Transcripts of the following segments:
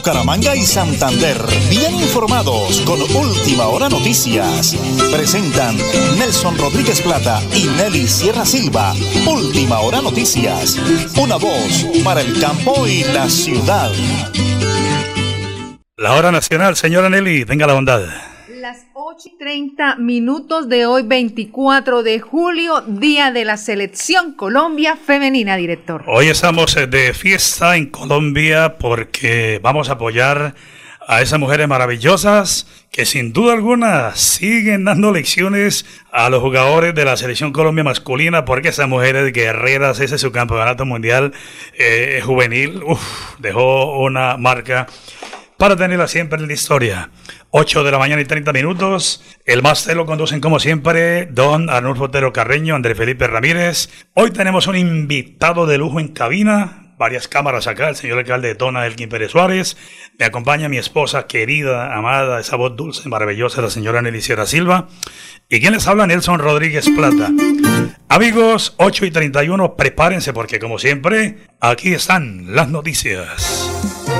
Bucaramanga y Santander, bien informados con Última Hora Noticias. Presentan Nelson Rodríguez Plata y Nelly Sierra Silva. Última Hora Noticias. Una voz para el campo y la ciudad. La hora nacional, señora Nelly, tenga la bondad. Las 8 y 30 minutos de hoy, 24 de julio, día de la selección Colombia femenina, director. Hoy estamos eh, de fiesta en Colombia porque vamos a apoyar a esas mujeres maravillosas que sin duda alguna siguen dando lecciones a los jugadores de la selección Colombia masculina porque esas mujeres guerreras, ese es su campeonato mundial eh, juvenil, uf, dejó una marca para tenerla siempre en la historia. 8 de la mañana y 30 minutos. El máster lo conducen como siempre don Arnulfo Otero Carreño, André Felipe Ramírez. Hoy tenemos un invitado de lujo en cabina. Varias cámaras acá, el señor alcalde de Tona, Elkin Pérez Suárez. Me acompaña mi esposa querida, amada, esa voz dulce, maravillosa, la señora Nelly Sierra Silva. ¿Y quién les habla? Nelson Rodríguez Plata. Amigos, 8 y 31, prepárense porque como siempre, aquí están las noticias.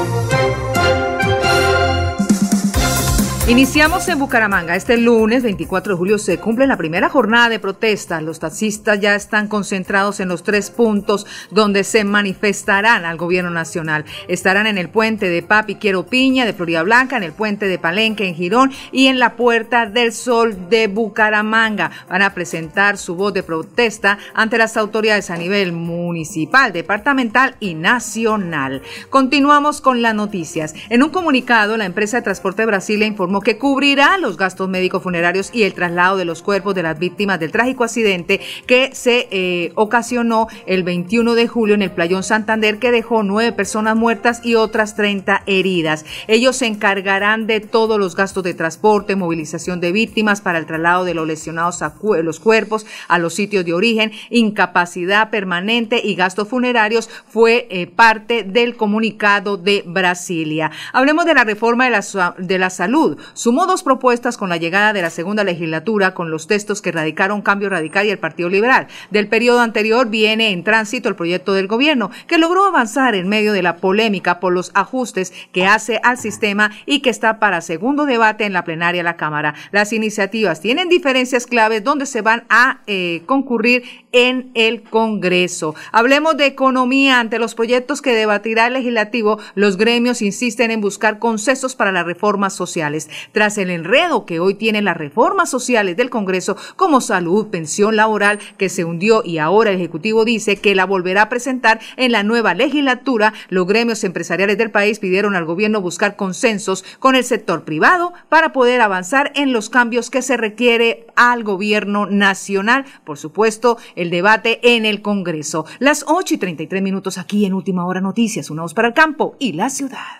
Iniciamos en Bucaramanga. Este lunes 24 de julio se cumple la primera jornada de protesta. Los taxistas ya están concentrados en los tres puntos donde se manifestarán al gobierno nacional. Estarán en el puente de Papi Quiero Piña de Florida Blanca, en el puente de Palenque en Girón y en la Puerta del Sol de Bucaramanga. Van a presentar su voz de protesta ante las autoridades a nivel municipal, departamental y nacional. Continuamos con las noticias. En un comunicado, la empresa de transporte de Brasilia informó que cubrirá los gastos médicos funerarios y el traslado de los cuerpos de las víctimas del trágico accidente que se eh, ocasionó el 21 de julio en el Playón Santander que dejó nueve personas muertas y otras 30 heridas. Ellos se encargarán de todos los gastos de transporte, movilización de víctimas para el traslado de los lesionados a los cuerpos a los sitios de origen, incapacidad permanente y gastos funerarios fue eh, parte del comunicado de Brasilia. Hablemos de la reforma de la, de la salud sumó dos propuestas con la llegada de la segunda legislatura con los textos que radicaron Cambio Radical y el Partido Liberal. Del periodo anterior viene en tránsito el proyecto del gobierno, que logró avanzar en medio de la polémica por los ajustes que hace al sistema y que está para segundo debate en la plenaria de la Cámara. Las iniciativas tienen diferencias claves donde se van a eh, concurrir en el Congreso. Hablemos de economía. Ante los proyectos que debatirá el legislativo, los gremios insisten en buscar consensos para las reformas sociales. Tras el enredo que hoy tienen las reformas sociales del Congreso, como salud, pensión laboral, que se hundió y ahora el Ejecutivo dice que la volverá a presentar en la nueva legislatura, los gremios empresariales del país pidieron al gobierno buscar consensos con el sector privado para poder avanzar en los cambios que se requiere al gobierno nacional. Por supuesto, el debate en el Congreso. Las 8 y 33 minutos aquí en Última Hora Noticias, una voz para el campo y la ciudad.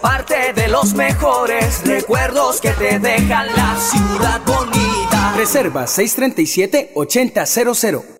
parte de los mejores recuerdos que te dejan la ciudad bonita. Reserva 637-8000.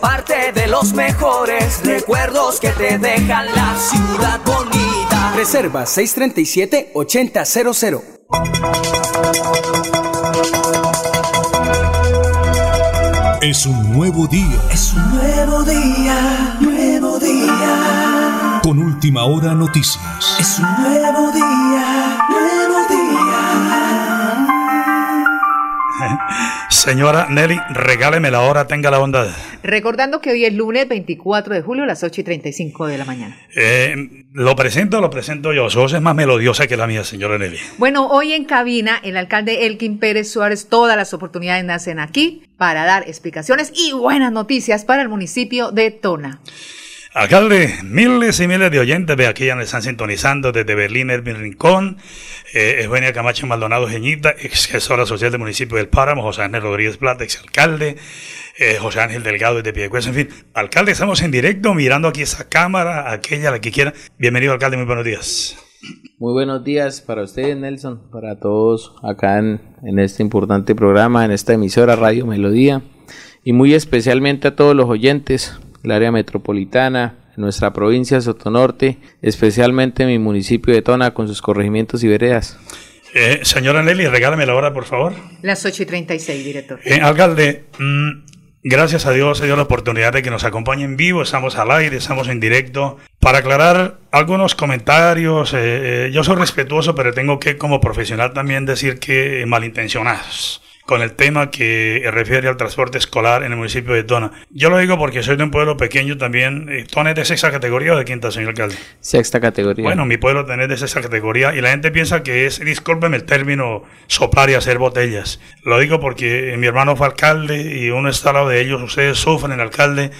Parte de los mejores recuerdos que te dejan la ciudad bonita. Reserva 637-8000. Es un nuevo día. Es un nuevo día, nuevo día. Con última hora noticias. Es un nuevo día, nuevo día. Señora Nelly, regáleme la hora, tenga la bondad. Recordando que hoy es lunes 24 de julio a las 8 y 35 de la mañana. Eh, lo presento, lo presento yo. Su voz es más melodiosa que la mía, señora Nelly. Bueno, hoy en cabina, el alcalde Elkin Pérez Suárez, todas las oportunidades nacen aquí para dar explicaciones y buenas noticias para el municipio de Tona. Alcalde, miles y miles de oyentes de aquí ya nos están sintonizando desde Berlín, Erwin Rincón, eh, Eugenia Camacho Maldonado Geñita, ex gestora social del municipio del Páramo, José Ángel Rodríguez Plata, ex alcalde, eh, José Ángel Delgado desde Piedecuesta, en fin. Alcalde, estamos en directo mirando aquí esa cámara, aquella, la que quiera. Bienvenido, alcalde, muy buenos días. Muy buenos días para ustedes, Nelson, para todos acá en, en este importante programa, en esta emisora Radio Melodía, y muy especialmente a todos los oyentes el área metropolitana, nuestra provincia Sotonorte, especialmente mi municipio de Tona con sus corregimientos y veredas. Eh, señora Nelly, regálame la hora, por favor. Las 8 y 36, director. Eh, alcalde, mm, gracias a Dios se dio la oportunidad de que nos acompañe en vivo, estamos al aire, estamos en directo, para aclarar algunos comentarios. eh, eh, yo soy respetuoso, pero tengo que como profesional también decir que malintencionados con el tema que refiere al transporte escolar en el municipio de Tona. Yo lo digo porque soy de un pueblo pequeño también. Eh, ¿Tona es de sexta categoría o de quinta, señor alcalde? Sexta categoría. Bueno, mi pueblo tiene de esa categoría y la gente piensa que es, discúlpeme el término, soplar y hacer botellas. Lo digo porque mi hermano fue alcalde y uno está al lado de ellos. Ustedes sufren, el alcalde,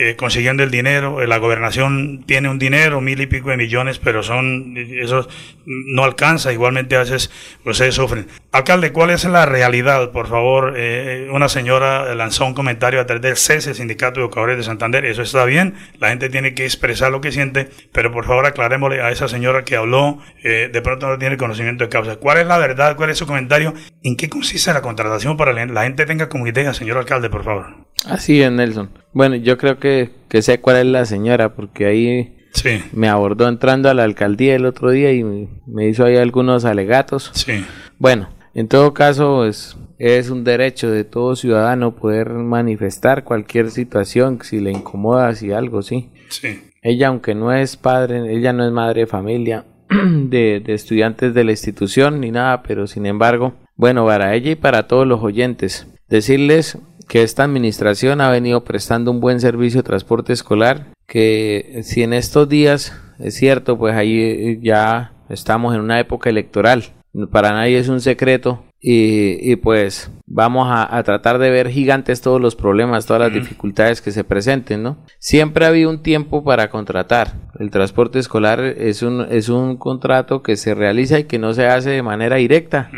eh, consiguiendo el dinero. Eh, La gobernación tiene un dinero, mil y pico de millones, pero son, eso no alcanza. Igualmente a veces ustedes sufren. Alcalde, ¿cuál es la realidad? Por favor, eh, una señora lanzó un comentario a través del CESE, Sindicato de Educadores de Santander. Eso está bien. La gente tiene que expresar lo que siente, pero por favor aclarémosle a esa señora que habló, eh, de pronto no tiene conocimiento de causa. ¿Cuál es la verdad? ¿Cuál es su comentario? ¿En qué consiste la contratación para la gente tenga como idea, señor alcalde, por favor? Así es, Nelson. Bueno, yo creo que, que sé cuál es la señora, porque ahí Sí, me abordó entrando a la alcaldía el otro día y me, hizo ahí algunos alegatos. sí. Bueno, en todo caso es, es un derecho de todo ciudadano poder manifestar cualquier situación, si le incomoda, si algo, sí. Sí, Ella, aunque no es padre, ella no es madre de familia de, de estudiantes de la institución ni nada, pero sin embargo, bueno, para ella y para todos los oyentes, decirles que esta administración ha venido prestando un buen servicio de transporte escolar, que si en estos días, es cierto, pues ahí ya estamos en una época electoral, para nadie es un secreto, y, y pues vamos a, a tratar de ver gigantes todos los problemas, todas las dificultades que se presenten, ¿no? Siempre ha habido un tiempo para contratar. El transporte escolar es un, es un contrato que se realiza y que no se hace de manera directa.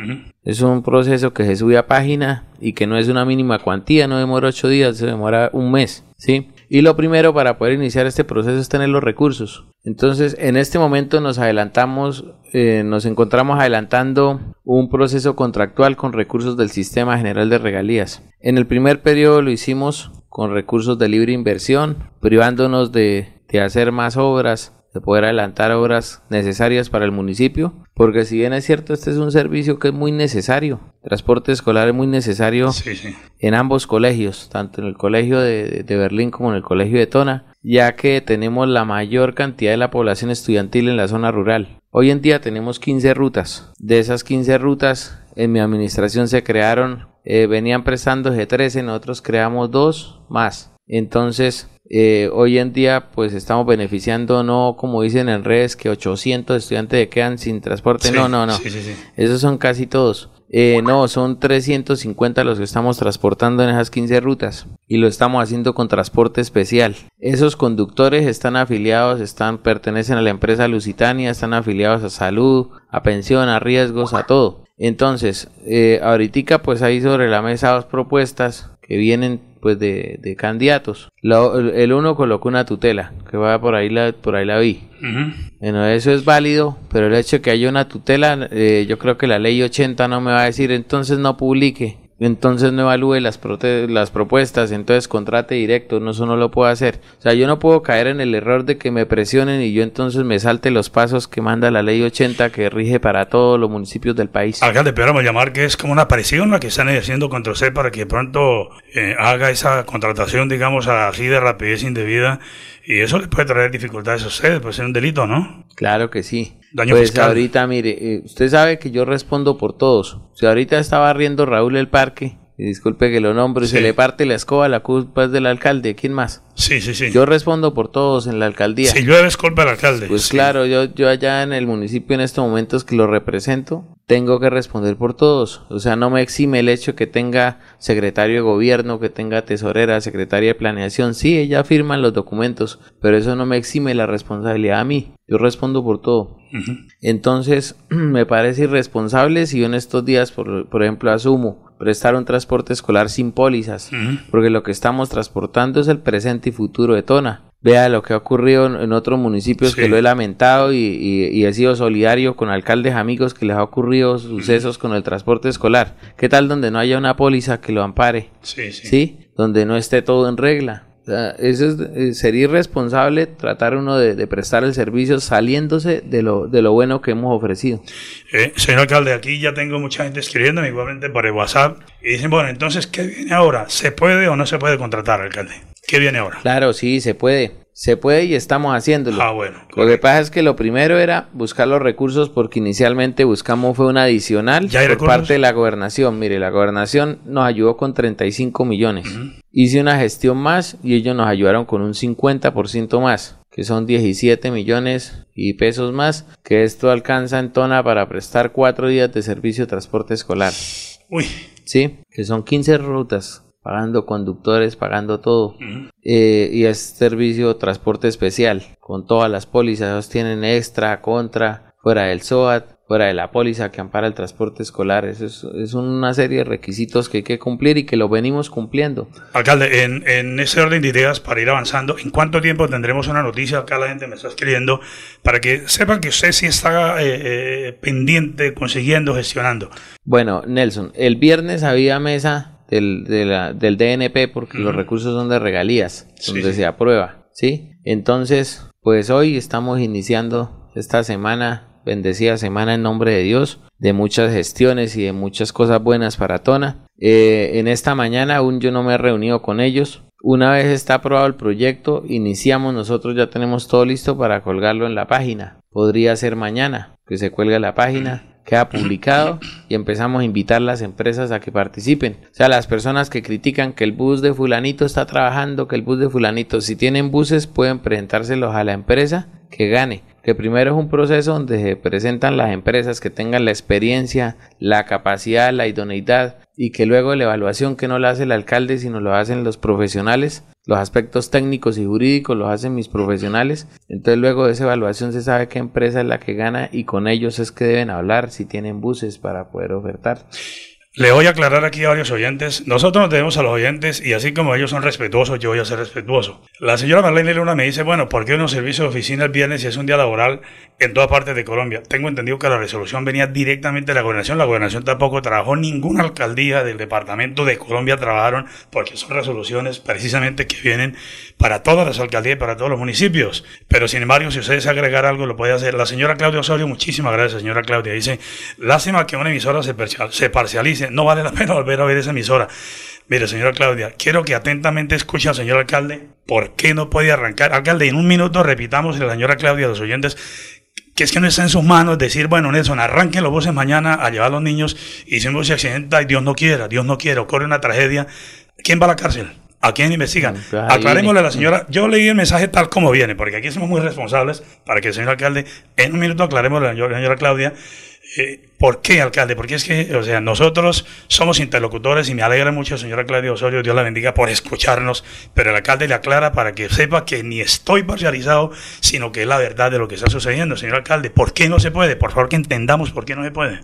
Es un proceso que se sube a página y que no es una mínima cuantía, no demora ocho días, se demora un mes, ¿sí? Y lo primero para poder iniciar este proceso es tener los recursos. Entonces, en este momento nos adelantamos, eh, nos encontramos adelantando un proceso contractual con recursos del Sistema General de Regalías. En el primer periodo lo hicimos con recursos de libre inversión, privándonos de, de hacer más obras, de poder adelantar obras necesarias para el municipio, porque si bien es cierto, este es un servicio que es muy necesario, transporte escolar es muy necesario sí, sí. en ambos colegios, tanto en el colegio de, de Berlín como en el colegio de Tona, ya que tenemos la mayor cantidad de la población estudiantil en la zona rural. Hoy en día tenemos 15 rutas. De esas 15 rutas, en mi administración se crearon, eh, venían prestando G13, nosotros creamos dos más. Entonces, eh, hoy en día, pues estamos beneficiando, no como dicen en redes, que 800 estudiantes se quedan sin transporte. Sí, no, no, no. sí, sí, sí. Esos son casi todos. Eh, no, son 350 los que estamos transportando en esas 15 rutas y lo estamos haciendo con transporte especial. Esos conductores están afiliados, están pertenecen a la empresa Lusitania, están afiliados a salud, a pensión, a riesgos, a todo. Entonces, eh, ahorita pues hay sobre la mesa dos propuestas que vienen pues de, de candidatos. Lo- el, uno colocó una tutela, que va por ahí la, por ahí la vi. Bueno, eso es válido, pero el hecho de que haya una tutela, eh, yo creo que la ley 80 no me va a decir entonces no publique. Entonces no evalúe las, las propuestas, entonces contrate directo, no, eso no lo puedo hacer. O sea, yo no puedo caer en el error de que me presionen y yo entonces me salte los pasos que manda la ley 80 que rige para todos los municipios del país. Alcalde, a llamar que es como una aparición la que están haciendo contra usted para que pronto eh, haga esa contratación, digamos, así de rapidez indebida y eso le puede traer dificultades a usted, puede ser un delito, ¿no? Claro que sí. Daño pues ahorita, mire, eh, usted sabe que yo respondo por todos. Si ahorita estaba riendo Raúl el parque, y disculpe que lo nombre, se le parte la escoba, la culpa es del alcalde. ¿Quién más? Sí, sí, sí. Yo respondo por todos en la alcaldía. Si yo es culpa del alcalde. Pues claro, yo, yo allá en el municipio en estos momentos que lo represento, tengo que responder por todos. O sea, no me exime el hecho que tenga secretario de gobierno, que tenga tesorera, secretaria de planeación. Sí, ella firman los documentos, pero eso no me exime la responsabilidad a mí. Yo respondo por todo. Entonces, me parece irresponsable si yo en estos días, por, por ejemplo, asumo prestar un transporte escolar sin pólizas, porque lo que estamos transportando es el presente y futuro de Tona. Vea lo que ha ocurrido en, otros municipios que lo he lamentado y, he sido solidario con alcaldes amigos que les ha ocurrido sucesos con el transporte escolar. ¿Qué tal donde no haya una póliza que lo ampare? Sí, sí. ¿Sí? Donde no esté todo en regla. eso es, eh, sería irresponsable tratar uno de, prestar el servicio saliéndose de lo, de lo bueno que hemos ofrecido. Eh, señor alcalde, aquí ya tengo mucha gente escribiendo igualmente por el WhatsApp y dicen, bueno, entonces, ¿qué viene ahora? ¿Se puede o no se puede contratar, alcalde? ¿Qué viene ahora? Claro, sí, se puede. Se puede y estamos haciéndolo. Ah, bueno. Lo que pasa es que lo primero era buscar los recursos porque inicialmente buscamos fue un adicional por parte de la gobernación. Mire, la gobernación nos ayudó con 35 millones. Hice una gestión más y ellos nos ayudaron con un 50% más, que son 17 millones y pesos más, que esto alcanza en tona para prestar cuatro días de servicio de transporte escolar. Uy. Sí, que son 15 rutas pagando conductores, pagando todo. Eh, y es servicio transporte especial, con todas las pólizas, tienen extra, contra, fuera del SOAT, fuera de la póliza que ampara el transporte escolar. Eso es, una serie de requisitos que hay que cumplir y que lo venimos cumpliendo. Alcalde, en, en ese orden de ideas, para ir avanzando, ¿en cuánto tiempo tendremos una noticia? Acá la gente me está escribiendo, para que sepan que usted sí está eh, eh, pendiente, consiguiendo, gestionando. Bueno, Nelson, el viernes había mesa del, del DNP porque los recursos son de regalías, donde se aprueba, ¿sí? Entonces, pues hoy estamos iniciando esta semana, bendecida semana en nombre de Dios, de muchas gestiones y de muchas cosas buenas para Tona. Eh, en esta mañana aún yo no me he reunido con ellos. Una vez está aprobado el proyecto, iniciamos, nosotros ya tenemos todo listo para colgarlo en la página. Podría ser mañana que se cuelgue la página queda publicado y empezamos a invitar a las empresas a que participen. O sea, las personas que critican que el bus de fulanito está trabajando, que el bus de fulanito, si tienen buses pueden presentárselos a la empresa que gane. Que primero es un proceso donde se presentan las empresas que tengan la experiencia, la capacidad, la idoneidad y que luego la evaluación que no la hace el alcalde sino lo hacen los profesionales los aspectos técnicos y jurídicos los hacen mis profesionales. Entonces luego de esa evaluación se sabe qué empresa es la que gana y con ellos es que deben hablar si tienen buses para poder ofertar. Le voy a aclarar aquí a varios oyentes. Nosotros nos debemos a los oyentes y así como ellos son respetuosos, yo voy a ser respetuoso. La señora Marlene Luna me dice, bueno, ¿por qué un servicio de oficina el viernes si es un día laboral en todas partes de Colombia? Tengo entendido que la resolución venía directamente de la gobernación. La gobernación tampoco trabajó, ninguna alcaldía del departamento de Colombia trabajaron porque son resoluciones precisamente que vienen para todas las alcaldías y para todos los municipios. Pero sin embargo, si ustedes agregar algo, lo puede hacer. La señora Claudia Osorio, muchísimas gracias, señora Claudia. Dice, lástima que una emisora se, se parcialice no vale la pena volver a ver esa emisora. Mire, señora Claudia, quiero que atentamente escuche al señor alcalde por qué no puede arrancar. Alcalde, en un minuto repitamos a la señora Claudia, los oyentes, que es que no está en sus manos decir, bueno, Nelson, arranquen los buses mañana a llevar a los niños y si un se accidenta y Dios no quiera, Dios no quiera, ocurre una tragedia, ¿quién va a la cárcel? ¿A quién investigan? Aclarémosle a la señora. Yo leí el mensaje tal como viene, porque aquí somos muy responsables para que el señor alcalde, en un minuto aclaremos a la señora Claudia eh, ¿Por qué, alcalde? Porque es que, o sea, nosotros somos interlocutores y me alegra mucho, señora Claudia Osorio, Dios la bendiga por escucharnos, pero el alcalde le aclara para que sepa que ni estoy parcializado, sino que es la verdad de lo que está sucediendo. Señor alcalde, ¿por qué no se puede? Por favor, que entendamos por qué no se puede.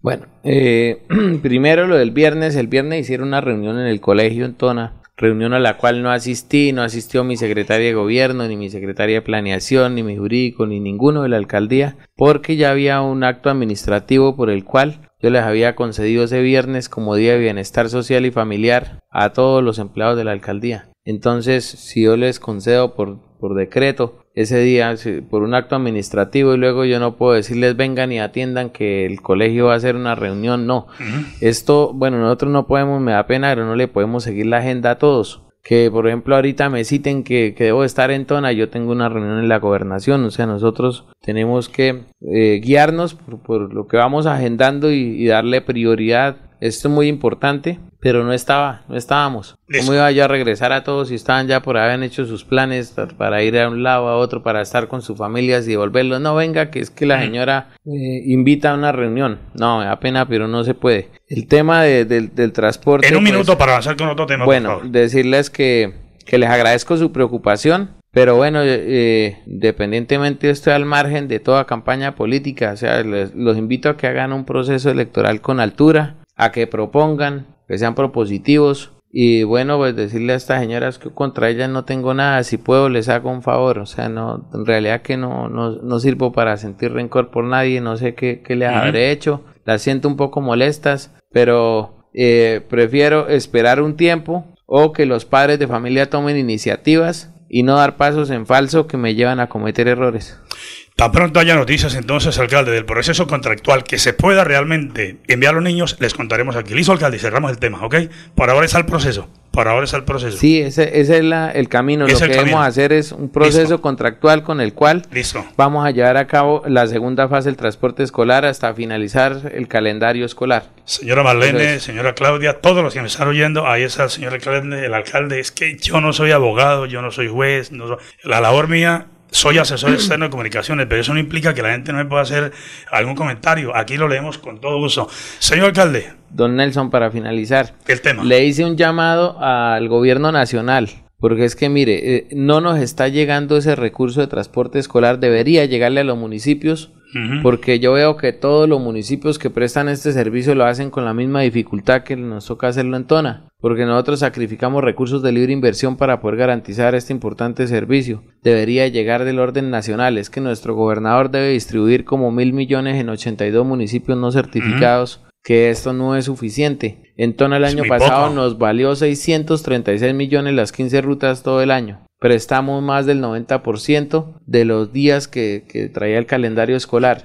Bueno, eh, primero lo del viernes. El viernes hicieron una reunión en el colegio en Tona reunión a la cual no asistí, no asistió mi secretaria de gobierno, ni mi secretaria de planeación, ni mi jurídico, ni ninguno de la alcaldía, porque ya había un acto administrativo por el cual yo les había concedido ese viernes como día de bienestar social y familiar a todos los empleados de la alcaldía. Entonces, si yo les concedo por, por decreto ese día, por un acto administrativo, y luego yo no puedo decirles vengan y atiendan que el colegio va a hacer una reunión, no. Esto, bueno, nosotros no podemos, me da pena, pero no le podemos seguir la agenda a todos que por ejemplo ahorita me citen que, debo estar en Tona, yo tengo una reunión en la gobernación, o sea, nosotros tenemos que eh, guiarnos por, lo que vamos agendando y, darle prioridad. Esto es muy importante, pero no estaba, no estábamos. ¿Cómo iba yo a regresar a todos si estaban ya por haber hecho sus planes para ir a un lado a otro, para estar con sus familias y devolverlos? No, venga, que es que la señora eh, invita a una reunión. No, me da pena, pero no se puede. El tema del transporte. En un pues, minuto para avanzar con otro tema. Bueno, decirles que, que les agradezco su preocupación. Pero bueno, eh, independientemente estoy al margen de toda campaña política, o sea, los invito a que hagan un proceso electoral con altura, a que propongan, que sean propositivos. Y bueno, pues decirle a estas señoras que contra ellas no tengo nada, si puedo les hago un favor, o sea, no, en realidad que no, no, sirvo para sentir rencor por nadie, no sé qué, qué les habré hecho, las siento un poco molestas, pero eh, prefiero esperar un tiempo o que los padres de familia tomen iniciativas y no dar pasos en falso que me llevan a cometer errores. Tan pronto haya noticias entonces, alcalde, del proceso contractual que se pueda realmente enviar a los niños, les contaremos aquí. Listo, alcalde, cerramos el tema, ¿ok? Por ahora está el proceso. Por ahora está el proceso. Sí, ese, es el camino. Lo que debemos hacer es un proceso contractual con el cual Listo. vamos a llevar a cabo la segunda fase del transporte escolar hasta finalizar el calendario escolar. Señora Marlene, señora Claudia, todos los que me están oyendo, ahí está el señor alcalde, el alcalde. Es que yo no soy abogado, yo no soy juez. No la labor mía soy asesor externo de comunicaciones, pero eso no implica que la gente no me pueda hacer algún comentario. Aquí lo leemos con todo gusto. Señor alcalde. Don Nelson, para finalizar. El tema. Le hice un llamado al gobierno nacional. Porque es que, mire, eh, no nos está llegando ese recurso de transporte escolar, debería llegarle a los municipios porque yo veo que todos los municipios que prestan este servicio lo hacen con la misma dificultad que nos toca hacerlo en Tona, porque nosotros sacrificamos recursos de libre inversión para poder garantizar este importante servicio. Debería llegar del orden nacional, es que nuestro gobernador debe distribuir como mil millones en 82 municipios no certificados. que esto no es suficiente. En Tona el año pasado nos valió 636 millones las 15 rutas todo el año prestamos más del 90% de los días que, que traía el calendario escolar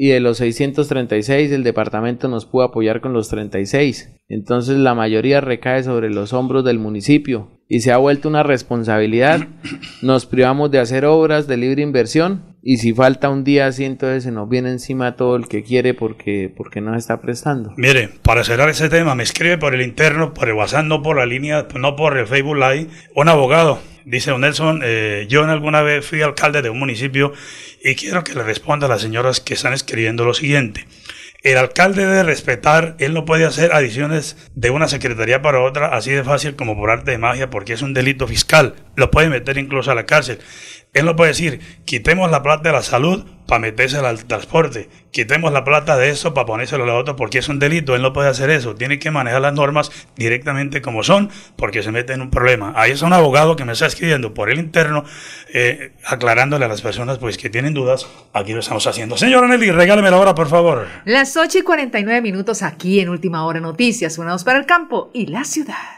y de los 636 el departamento nos pudo apoyar con los 36. Entonces la mayoría recae sobre los hombros del municipio y se ha vuelto una responsabilidad. Nos privamos de hacer obras de libre inversión y si falta un día así entonces se nos viene encima todo el que quiere porque porque no está prestando. Mire, para cerrar ese tema me escribe por el interno, por el WhatsApp, no por la línea, no por el Facebook Live, un abogado Dice Nelson, eh, yo en alguna vez fui alcalde de un municipio y quiero que le responda a las señoras que están escribiendo lo siguiente. El alcalde debe respetar, él no puede hacer adiciones de una secretaría para otra así de fácil como por arte de magia porque es un delito fiscal. Lo puede meter incluso a la cárcel. Él no puede decir, quitemos la plata de la salud para metérsela al transporte, quitemos la plata de eso para ponérselo a la otra porque es un delito, él no puede hacer eso, tiene que manejar las normas directamente como son porque se mete en un problema. Ahí es un abogado que me está escribiendo por el interno, eh, aclarándole a las personas pues que tienen dudas, aquí lo estamos haciendo. Señora Nelly, regáleme la hora por favor. Las 8 y 49 minutos aquí en Última Hora Noticias, unados para el campo y la ciudad.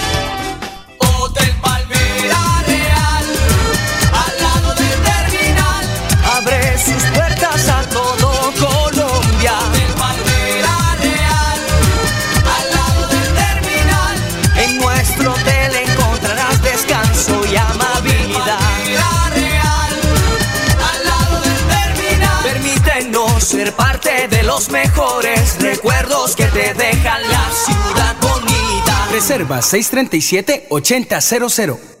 Los mejores recuerdos que te dejan la ciudad bonita. Reserva 637 8000.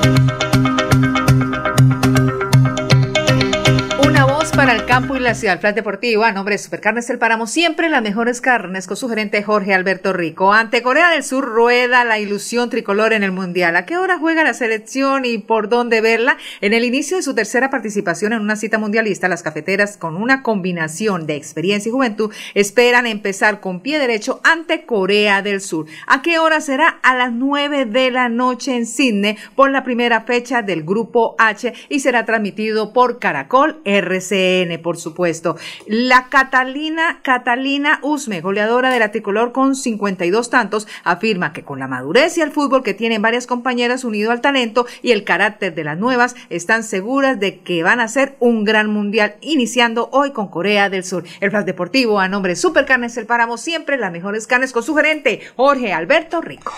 Campo y la ciudad. Plan Deportivo, a nombre de Supercarnes El Páramo, siempre las mejores carnes con su gerente Jorge Alberto Rico. Ante Corea del Sur rueda la ilusión tricolor en el Mundial. ¿A qué hora juega la selección y por dónde verla? En el inicio de su tercera participación en una cita mundialista, las cafeteras, con una combinación de experiencia y juventud, esperan empezar con pie derecho ante Corea del Sur. ¿A qué hora será? A las 9 de la noche en Sydney por la primera fecha del Grupo H y será transmitido por Caracol RCN por supuesto. La Catalina, Catalina Usme, goleadora de la tricolor con 52 tantos, afirma que con la madurez y el fútbol que tienen varias compañeras unido al talento y el carácter de las nuevas, están seguras de que van a ser un gran mundial, iniciando hoy con Corea del Sur. El Flash Deportivo a nombre de Supercarnes El Páramo, siempre las mejores carnes con su gerente, Jorge Alberto Rico.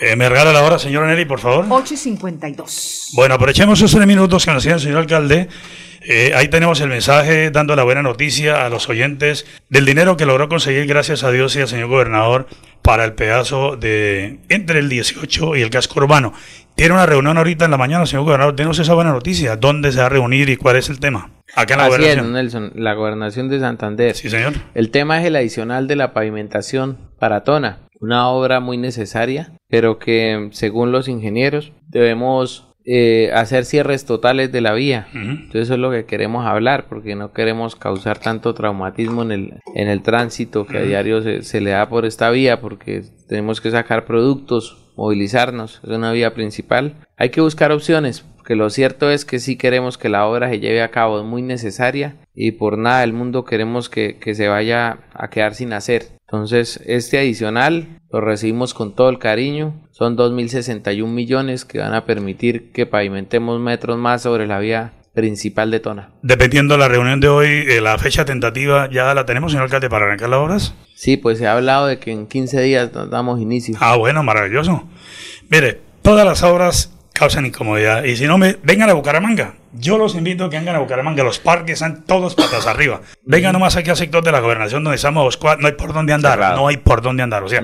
Eh, ¿Me regala la hora, señora Nelly, por favor? 8 y 52. Bueno, aprovechemos esos tres minutos que nos el señor alcalde eh, ahí tenemos el mensaje dando la buena noticia a los oyentes del dinero que logró conseguir, gracias a Dios y al señor gobernador, para el pedazo de entre el 18 y el casco urbano. Tiene una reunión ahorita en la mañana, señor gobernador. Denos esa buena noticia. ¿Dónde se va a reunir y cuál es el tema? Acá en la gobernación. Nelson, la gobernación de Santander. Sí, señor. El tema es el adicional de la pavimentación para Tona. Una obra muy necesaria, pero que según los ingenieros debemos eh, hacer cierres totales de la vía. Entonces eso es lo que queremos hablar, porque no queremos causar tanto traumatismo en el, en el tránsito que a diario se, se, le da por esta vía, porque tenemos que sacar productos, movilizarnos, es una vía principal. Hay que buscar opciones, porque lo cierto es que sí queremos que la obra se lleve a cabo, es muy necesaria y por nada del mundo queremos que, que se vaya a quedar sin hacer. Entonces, este adicional lo recibimos con todo el cariño. Son 2.061 millones que van a permitir que pavimentemos metros más sobre la vía principal de Tona. Dependiendo de la reunión de hoy, eh, la fecha tentativa ya la tenemos, señor alcalde, para arrancar las obras. Sí, pues se ha hablado de que en 15 días damos inicio. Ah, bueno, maravilloso. Mire, todas las obras causan incomodidad. Y si no, me vengan a Bucaramanga. Yo los invito a que vengan a Bucaramanga. Los parques están todos patas arriba. Vengan nomás aquí al sector de la gobernación donde estamos. No hay por dónde andar. No hay por dónde andar. O sea,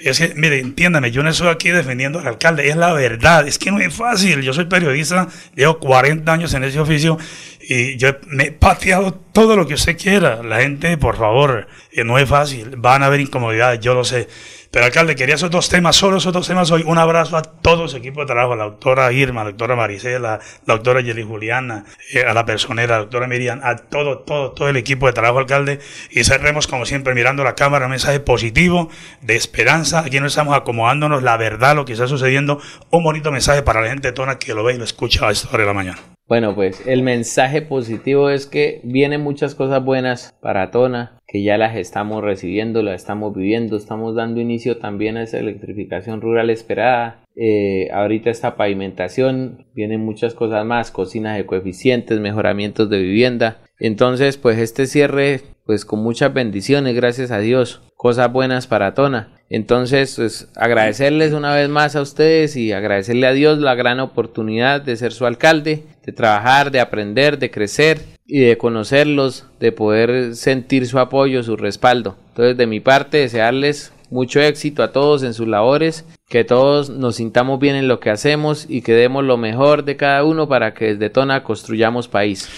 es que, mire, entiéndame, yo no estoy aquí defendiendo al alcalde. Es la verdad. Es que no es fácil. Yo soy periodista. Llevo 40 años en ese oficio y yo me he pateado todo lo que usted quiera. La gente, por favor, eh, no es fácil. Van a haber incomodidades. Yo lo sé. Pero alcalde, quería esos dos temas, solo esos dos temas hoy. Un abrazo a todo su equipo de trabajo, a la doctora Irma, la doctora Maricela, la doctora Yeli Juliana, eh, a la personera, la doctora Miriam, a todo, todo, todo el equipo de trabajo, alcalde. Y cerremos, como siempre, mirando la cámara, un mensaje positivo, de esperanza. Aquí no estamos acomodándonos la verdad, lo que está sucediendo. Un bonito mensaje para la gente de Tona que lo ve y lo escucha a esta hora de la mañana. Bueno, pues el mensaje positivo es que vienen muchas cosas buenas para Tona, que ya las estamos recibiendo, las estamos viviendo, estamos dando inicio también a esa electrificación rural esperada. Eh, ahorita esta pavimentación, vienen muchas cosas más, cocinas de coeficientes, mejoramientos de vivienda. Entonces, pues este cierre, pues con muchas bendiciones, gracias a Dios, cosas buenas para Tona. Entonces, pues agradecerles una vez más a ustedes y agradecerle a Dios la gran oportunidad de ser su alcalde, de trabajar, de aprender, de crecer y de conocerlos, de poder sentir su apoyo, su respaldo. Entonces, de mi parte, desearles mucho éxito a todos en sus labores, que todos nos sintamos bien en lo que hacemos y que demos lo mejor de cada uno para que desde Tona construyamos país.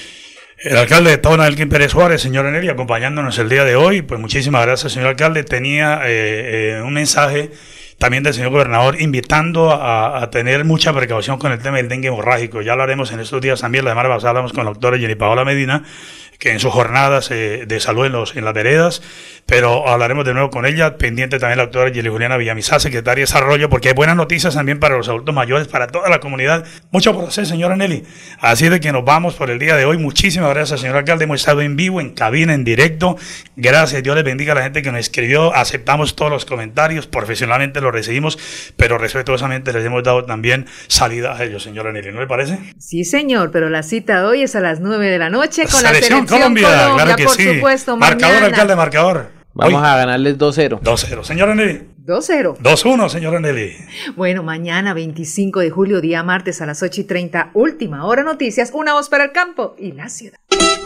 El alcalde de Tona, Elkin Pérez Suárez, señor Eneri, acompañándonos el día de hoy. Pues muchísimas gracias, señor alcalde. Tenía eh, eh, un mensaje también del señor gobernador, invitando a, tener mucha precaución con el tema del dengue hemorrágico. Ya hablaremos en estos días también, la semana pasada hablamos con la doctora Jenny Paola Medina, que en sus jornadas eh, de salud en, los, en las veredas, pero hablaremos de nuevo con ella, pendiente también la doctora Yeli Juliana Villamizá, secretaria de Desarrollo, porque hay buenas noticias también para los adultos mayores, para toda la comunidad. Mucho por hacer, señora Nelly. Así de que nos vamos por el día de hoy. Muchísimas gracias, señor alcalde. Hemos estado en vivo, en cabina, en directo. Gracias, Dios les bendiga a la gente que nos escribió. Aceptamos todos los comentarios, profesionalmente los recibimos, pero respetuosamente les hemos dado también salida a ellos, señora Nelly. ¿No le parece? Sí, señor, pero la cita de hoy es a las 9 de la noche con la selección Colombia, claro que por sí. supuesto. Marcador, alcalde, marcador. Vamos a ganarles 2-0. 2-0. Señora Nelly. 2-0. 2-1, señora Nelly. Bueno, mañana 25 de julio, día martes a las 8 y 30, última hora noticias, una voz para el campo y la ciudad.